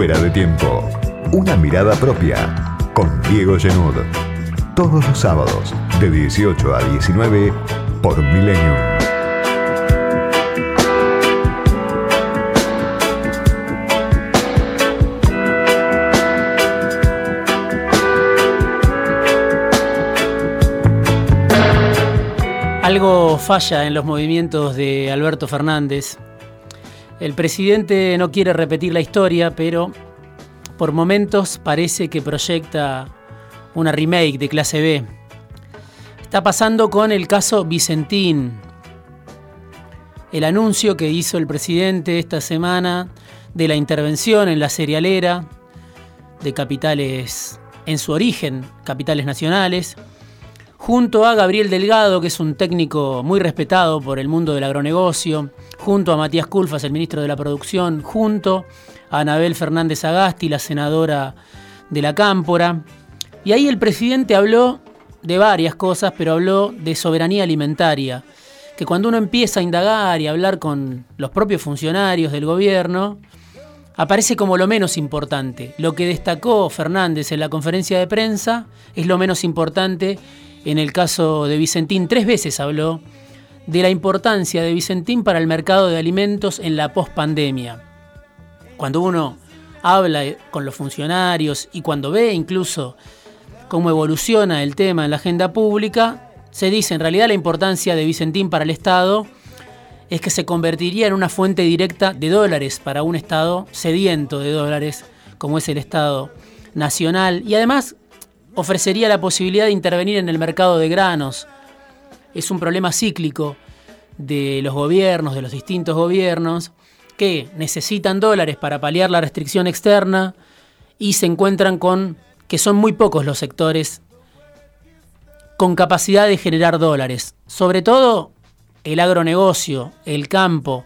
Fuera de tiempo. Una mirada propia. Con Diego Genud. Todos los sábados, de 18 a 19, por Millennium. Algo falla en los movimientos de Alberto Fernández. El presidente no quiere repetir la historia, pero por momentos parece que proyecta una remake de clase B. Está pasando con el caso Vicentín. El anuncio que hizo el presidente esta semana de la intervención en la serialera de capitales en su origen, capitales nacionales, junto a Gabriel Delgado, que es un técnico muy respetado por el mundo del agronegocio, junto a Matías Culfas, el ministro de la Producción, junto a Anabel Fernández Agasti, la senadora de la Cámpora. Y ahí el presidente habló de varias cosas, pero habló de soberanía alimentaria, que cuando uno empieza a indagar y a hablar con los propios funcionarios del gobierno, aparece como lo menos importante. Lo que destacó Fernández en la conferencia de prensa es lo menos importante en el caso de Vicentín. Tres veces habló de la importancia de Vicentín para el mercado de alimentos en la pospandemia. Cuando uno habla con los funcionarios y cuando ve incluso cómo evoluciona el tema en la agenda pública, se dice en realidad la importancia de Vicentín para el Estado es que se convertiría en una fuente directa de dólares para un Estado sediento de dólares como es el Estado nacional y además ofrecería la posibilidad de intervenir en el mercado de granos, es un problema cíclico de los gobiernos, de los distintos gobiernos, que necesitan dólares para paliar la restricción externa y se encuentran con que son muy pocos los sectores con capacidad de generar dólares. Sobre todo el agronegocio, el campo.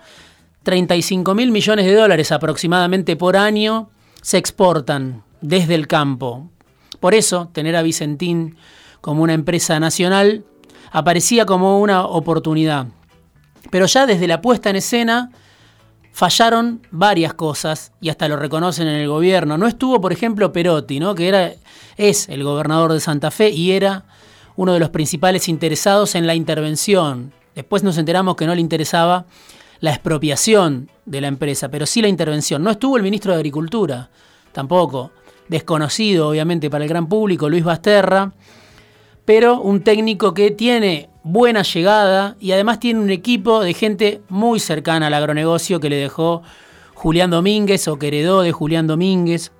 35 mil millones de dólares aproximadamente por año se exportan desde el campo. Por eso, tener a Vicentín como una empresa nacional aparecía como una oportunidad. Pero ya desde la puesta en escena fallaron varias cosas y hasta lo reconocen en el gobierno. No estuvo, por ejemplo, Perotti, ¿no? que era, es el gobernador de Santa Fe y era uno de los principales interesados en la intervención. Después nos enteramos que no le interesaba la expropiación de la empresa, pero sí la intervención. No estuvo el ministro de Agricultura, tampoco. Desconocido, obviamente, para el gran público, Luis Basterra pero un técnico que tiene buena llegada y además tiene un equipo de gente muy cercana al agronegocio que le dejó Julián Domínguez o que heredó de Julián Domínguez.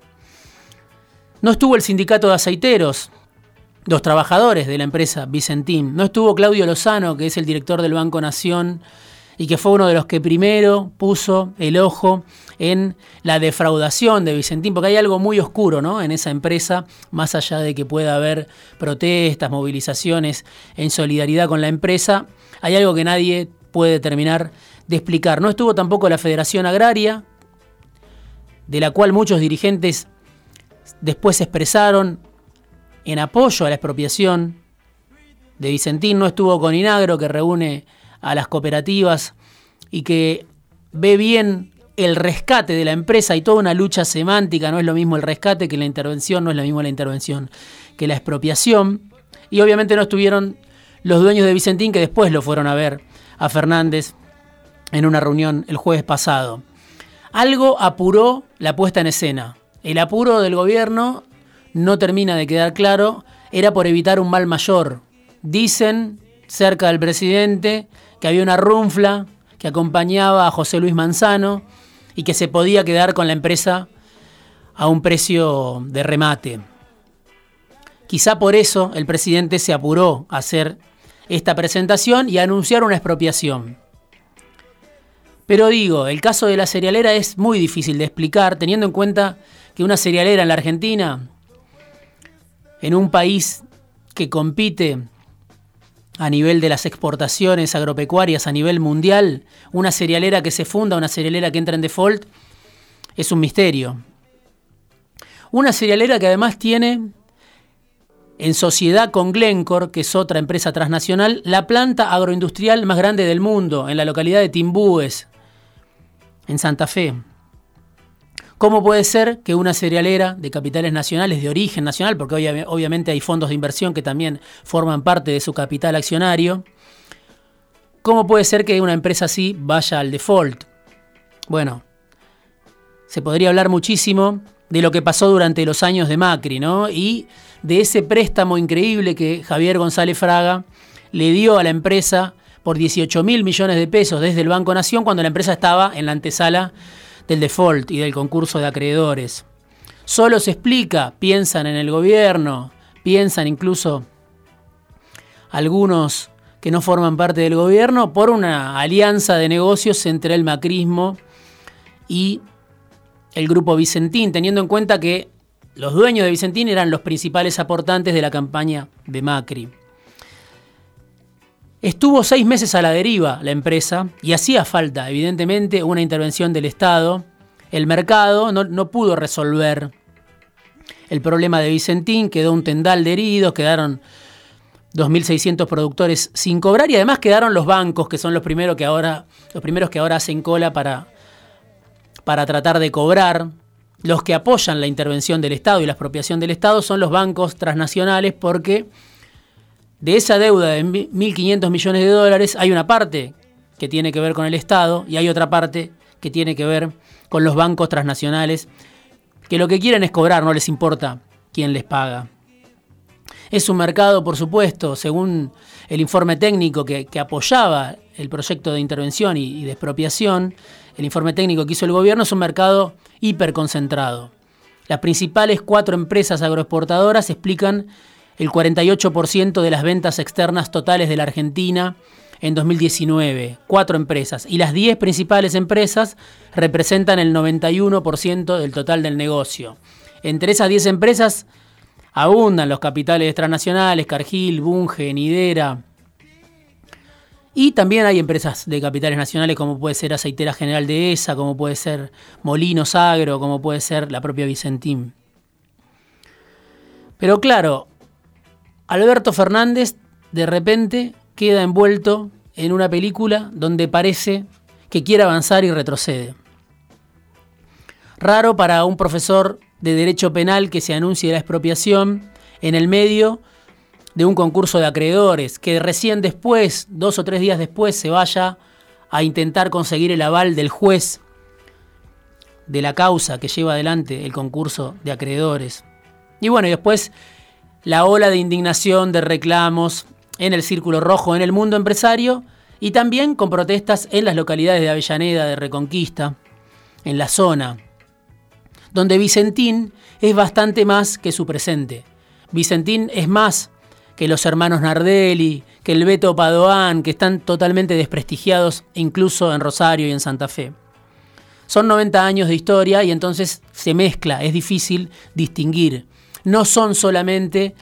No estuvo el sindicato de aceiteros, los trabajadores de la empresa Vicentín. No estuvo Claudio Lozano, que es el director del Banco Nación y que fue uno de los que primero puso el ojo en la defraudación de Vicentín, porque hay algo muy oscuro ¿no? en esa empresa, más allá de que pueda haber protestas, movilizaciones en solidaridad con la empresa, hay algo que nadie puede terminar de explicar. No estuvo tampoco la Federación Agraria, de la cual muchos dirigentes después se expresaron en apoyo a la expropiación de Vicentín, no estuvo con Inagro, que reúne a las cooperativas y que ve bien el rescate de la empresa y toda una lucha semántica, no es lo mismo el rescate que la intervención, no es lo mismo la intervención que la expropiación. Y obviamente no estuvieron los dueños de Vicentín que después lo fueron a ver a Fernández en una reunión el jueves pasado. Algo apuró la puesta en escena. El apuro del gobierno no termina de quedar claro, era por evitar un mal mayor. Dicen cerca del presidente que había una runfla que acompañaba a José Luis Manzano y que se podía quedar con la empresa a un precio de remate. Quizá por eso el presidente se apuró a hacer esta presentación y a anunciar una expropiación. Pero digo, el caso de la cerealera es muy difícil de explicar teniendo en cuenta que una cerealera en la Argentina, en un país que compite a nivel de las exportaciones agropecuarias a nivel mundial, una cerealera que se funda, una cerealera que entra en default, es un misterio. Una cerealera que además tiene en sociedad con Glencore, que es otra empresa transnacional, la planta agroindustrial más grande del mundo, en la localidad de Timbúes, en Santa Fe. ¿Cómo puede ser que una cerealera de capitales nacionales, de origen nacional, porque obviamente hay fondos de inversión que también forman parte de su capital accionario, ¿cómo puede ser que una empresa así vaya al default? Bueno, se podría hablar muchísimo de lo que pasó durante los años de Macri, ¿no? Y de ese préstamo increíble que Javier González Fraga le dio a la empresa por 18 mil millones de pesos desde el Banco Nación cuando la empresa estaba en la antesala del default y del concurso de acreedores. Solo se explica, piensan en el gobierno, piensan incluso algunos que no forman parte del gobierno, por una alianza de negocios entre el macrismo y el grupo Vicentín, teniendo en cuenta que los dueños de Vicentín eran los principales aportantes de la campaña de Macri. Estuvo seis meses a la deriva la empresa y hacía falta, evidentemente, una intervención del Estado. El mercado no, pudo resolver el problema de Vicentín, quedó un tendal de heridos, quedaron 2.600 productores sin cobrar y además quedaron los bancos, que son los primeros que ahora, los primeros que ahora hacen cola para, para tratar de cobrar. Los que apoyan la intervención del Estado y la expropiación del Estado son los bancos transnacionales porque de esa deuda de 1.500 millones de dólares hay una parte que tiene que ver con el Estado y hay otra parte que tiene que ver con los bancos transnacionales que lo que quieren es cobrar, no les importa quién les paga. Es un mercado, por supuesto, según el informe técnico que, apoyaba el proyecto de intervención y, y de expropiación, el informe técnico que hizo el gobierno es un mercado hiperconcentrado. Las principales cuatro empresas agroexportadoras explican el 48% de las ventas externas totales de la Argentina en 2019, cuatro empresas, y las 10 principales empresas representan el 91% del total del negocio. Entre esas 10 empresas abundan los capitales transnacionales, Cargill, Bunge, Nidera, y también hay empresas de capitales nacionales como puede ser Aceitera General de ESA, como puede ser Molinos Agro, como puede ser la propia Vicentín. Pero claro, Alberto Fernández de repente queda envuelto en una película donde parece que quiere avanzar y retrocede. Raro para un profesor de derecho penal que se anuncie la expropiación en el medio de un concurso de acreedores, que recién después, dos o tres días después, se vaya a intentar conseguir el aval del juez de la causa que lleva adelante el concurso de acreedores. Y bueno, y después la ola de indignación, de reclamos en el Círculo Rojo, en el mundo empresario, y también con protestas en las localidades de Avellaneda, de Reconquista, en la zona, donde Vicentín es bastante más que su presente. Vicentín es más que los hermanos Nardelli, que el Beto Padoan, que están totalmente desprestigiados incluso en Rosario y en Santa Fe. Son 90 años de historia y entonces se mezcla, es difícil distinguir no son solamente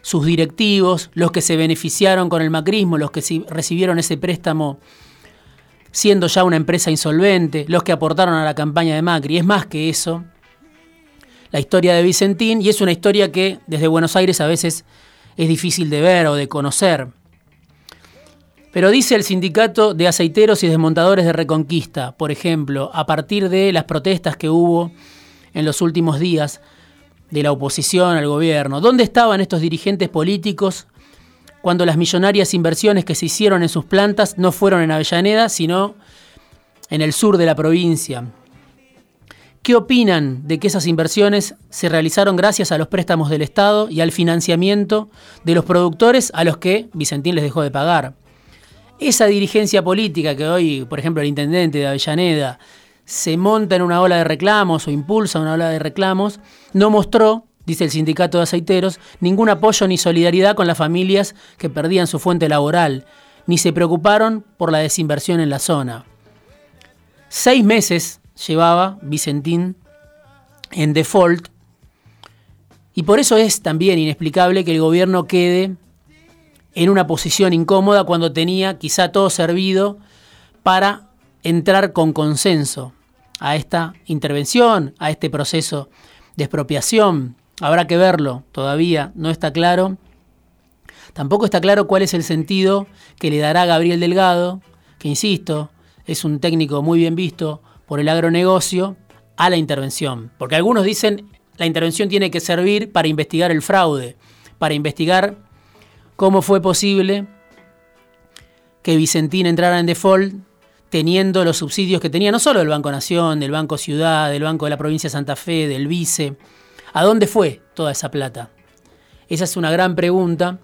sus directivos, los que se beneficiaron con el macrismo, los que recibieron ese préstamo siendo ya una empresa insolvente, los que aportaron a la campaña de Macri. Es más que eso, la historia de Vicentín, y es una historia que desde Buenos Aires a veces es difícil de ver o de conocer. Pero dice el sindicato de aceiteros y desmontadores de Reconquista, por ejemplo, a partir de las protestas que hubo en los últimos días, de la oposición al gobierno. ¿Dónde estaban estos dirigentes políticos cuando las millonarias inversiones que se hicieron en sus plantas no fueron en Avellaneda, sino en el sur de la provincia? ¿Qué opinan de que esas inversiones se realizaron gracias a los préstamos del Estado y al financiamiento de los productores a los que Vicentín les dejó de pagar? Esa dirigencia política que hoy, por ejemplo, el intendente de Avellaneda se monta en una ola de reclamos o impulsa una ola de reclamos, no mostró, dice el sindicato de aceiteros, ningún apoyo ni solidaridad con las familias que perdían su fuente laboral, ni se preocuparon por la desinversión en la zona. Seis meses llevaba Vicentín en default y por eso es también inexplicable que el gobierno quede en una posición incómoda cuando tenía quizá todo servido para entrar con consenso a esta intervención, a este proceso de expropiación. Habrá que verlo, todavía no está claro. Tampoco está claro cuál es el sentido que le dará Gabriel Delgado, que insisto, es un técnico muy bien visto por el agronegocio, a la intervención. Porque algunos dicen la intervención tiene que servir para investigar el fraude, para investigar cómo fue posible que Vicentín entrara en default teniendo los subsidios que tenía no solo del Banco Nación, del Banco Ciudad, del Banco de la Provincia de Santa Fe, del Vice. ¿A dónde fue toda esa plata? Esa es una gran pregunta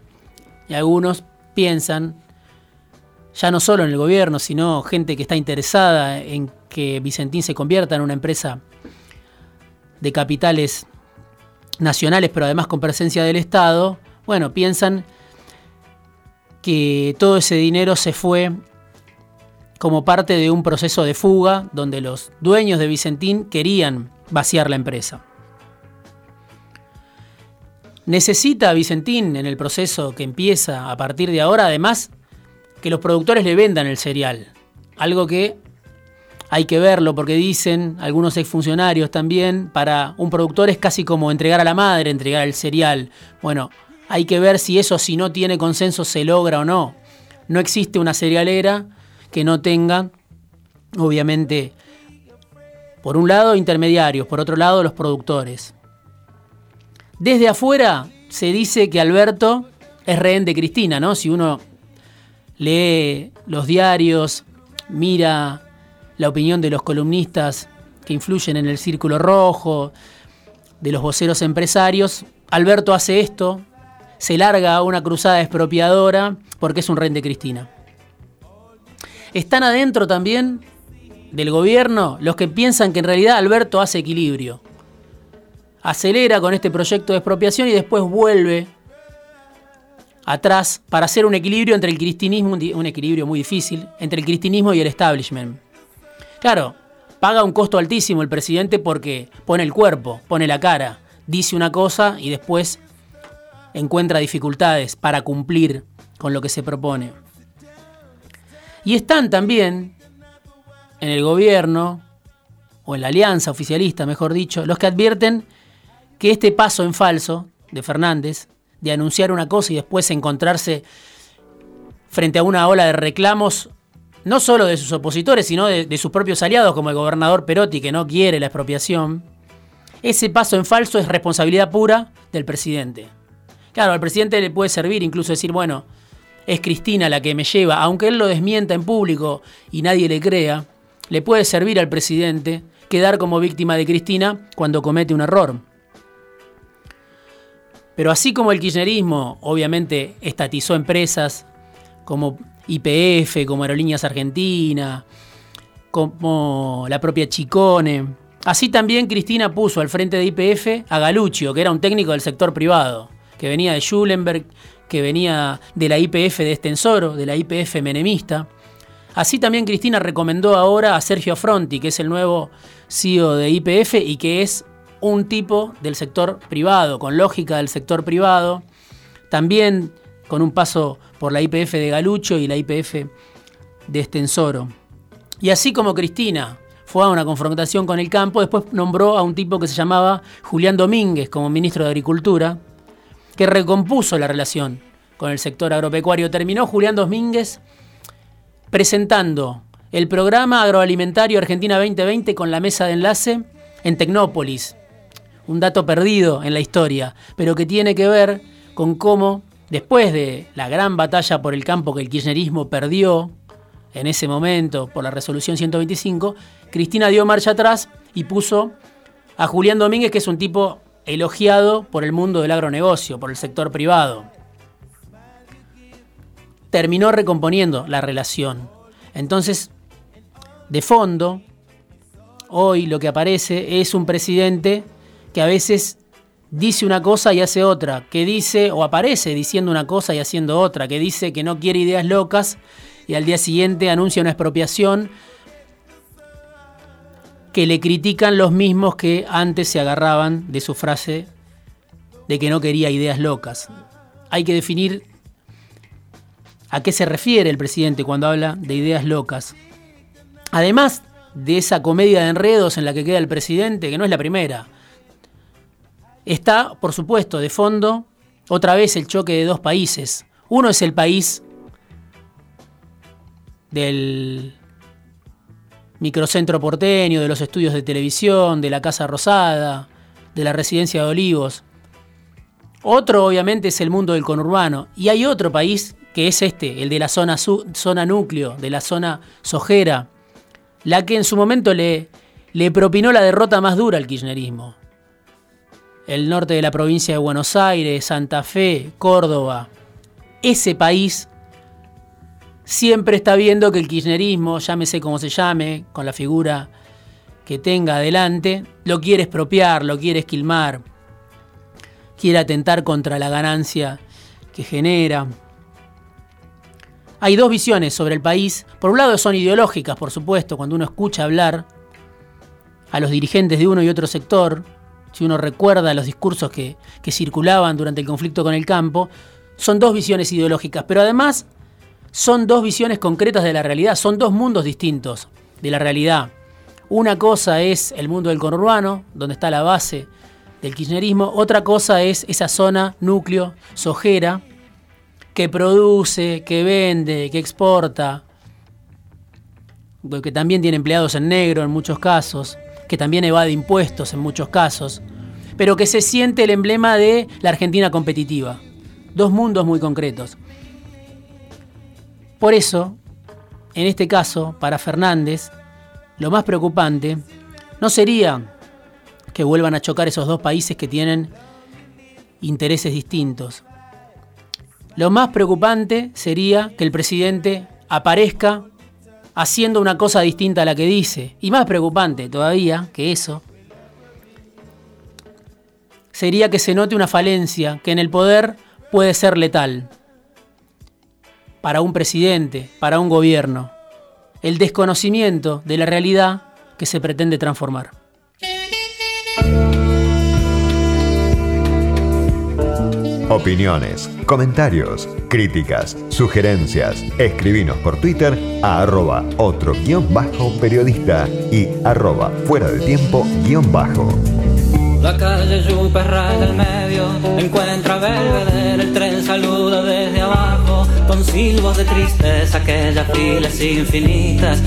y algunos piensan, ya no solo en el gobierno, sino gente que está interesada en que Vicentín se convierta en una empresa de capitales nacionales, pero además con presencia del Estado, bueno, piensan que todo ese dinero se fue como parte de un proceso de fuga donde los dueños de Vicentín querían vaciar la empresa. Necesita Vicentín en el proceso que empieza a partir de ahora, además, que los productores le vendan el cereal. Algo que hay que verlo porque dicen algunos exfuncionarios también, para un productor es casi como entregar a la madre, entregar el cereal. Bueno, hay que ver si eso, si no tiene consenso, se logra o no. No existe una cerealera que no tenga, obviamente, por un lado intermediarios, por otro lado los productores. Desde afuera se dice que Alberto es rehén de Cristina, ¿no? Si uno lee los diarios, mira la opinión de los columnistas que influyen en el círculo rojo, de los voceros empresarios, Alberto hace esto, se larga a una cruzada expropiadora porque es un rehén de Cristina. Están adentro también del gobierno los que piensan que en realidad Alberto hace equilibrio. Acelera con este proyecto de expropiación y después vuelve atrás para hacer un equilibrio entre el cristinismo, un equilibrio muy difícil, entre el cristinismo y el establishment. Claro, paga un costo altísimo el presidente porque pone el cuerpo, pone la cara, dice una cosa y después encuentra dificultades para cumplir con lo que se propone. Y están también en el gobierno, o en la alianza oficialista, mejor dicho, los que advierten que este paso en falso de Fernández, de anunciar una cosa y después encontrarse frente a una ola de reclamos, no solo de sus opositores, sino de, sus propios aliados, como el gobernador Perotti, que no quiere la expropiación, ese paso en falso es responsabilidad pura del presidente. Claro, al presidente le puede servir incluso decir, bueno, es Cristina la que me lleva, aunque él lo desmienta en público y nadie le crea, le puede servir al presidente quedar como víctima de Cristina cuando comete un error. Pero así como el kirchnerismo obviamente estatizó empresas como IPF, como Aerolíneas Argentina, como la propia Chicone, así también Cristina puso al frente de IPF a Galuccio, que era un técnico del sector privado, que venía de Schulenberg que venía de la IPF de Estensoro, de la IPF menemista. Así también Cristina recomendó ahora a Sergio Fronti, que es el nuevo CEO de IPF y que es un tipo del sector privado, con lógica del sector privado, también con un paso por la IPF de Galucho y la IPF de Estensoro. Y así como Cristina fue a una confrontación con el campo, después nombró a un tipo que se llamaba Julián Domínguez como ministro de Agricultura, que recompuso la relación con el sector agropecuario. Terminó Julián Domínguez presentando el programa agroalimentario Argentina 2020 con la mesa de enlace en Tecnópolis. Un dato perdido en la historia, pero que tiene que ver con cómo, después de la gran batalla por el campo que el kirchnerismo perdió en ese momento por la resolución 125, Cristina dio marcha atrás y puso a Julián Domínguez, que es un tipo elogiado por el mundo del agronegocio, por el sector privado. Terminó recomponiendo la relación. Entonces, de fondo, hoy lo que aparece es un presidente que a veces dice una cosa y hace otra, que dice o aparece diciendo una cosa y haciendo otra, que dice que no quiere ideas locas y al día siguiente anuncia una expropiación que le critican los mismos que antes se agarraban de su frase de que no quería ideas locas. Hay que definir a qué se refiere el presidente cuando habla de ideas locas. Además de esa comedia de enredos en la que queda el presidente, que no es la primera, está, por supuesto, de fondo otra vez el choque de dos países. Uno es el país del microcentro porteño, de los estudios de televisión, de la Casa Rosada, de la residencia de Olivos. Otro obviamente es el mundo del conurbano. Y hay otro país que es este, el de la zona, zona núcleo, de la zona sojera, la que en su momento le, le propinó la derrota más dura al kirchnerismo. El norte de la provincia de Buenos Aires, Santa Fe, Córdoba. Ese país siempre está viendo que el kirchnerismo, llámese como se llame, con la figura que tenga adelante, lo quiere expropiar, lo quiere esquilmar, quiere atentar contra la ganancia que genera. Hay dos visiones sobre el país. Por un lado son ideológicas, por supuesto, cuando uno escucha hablar a los dirigentes de uno y otro sector, si uno recuerda los discursos que, que circulaban durante el conflicto con el campo, son dos visiones ideológicas, pero además son dos visiones concretas de la realidad, son dos mundos distintos de la realidad. Una cosa es el mundo del conurbano, donde está la base del kirchnerismo, otra cosa es esa zona, núcleo, sojera, que produce, que vende, que exporta, que también tiene empleados en negro en muchos casos, que también evade impuestos en muchos casos, pero que se siente el emblema de la Argentina competitiva. Dos mundos muy concretos. Por eso, en este caso, para Fernández, lo más preocupante no sería que vuelvan a chocar esos dos países que tienen intereses distintos. Lo más preocupante sería que el presidente aparezca haciendo una cosa distinta a la que dice. Y más preocupante todavía que eso, sería que se note una falencia que en el poder puede ser letal para un presidente, para un gobierno, el desconocimiento de la realidad que se pretende transformar. Opiniones, comentarios, críticas, sugerencias, escribinos por Twitter a arroba otro guion bajo periodista y arroba fuera de tiempo guion bajo. La calle Yuperra del medio encuentra Belvedere, con silbos de tristeza aquellas filas infinitas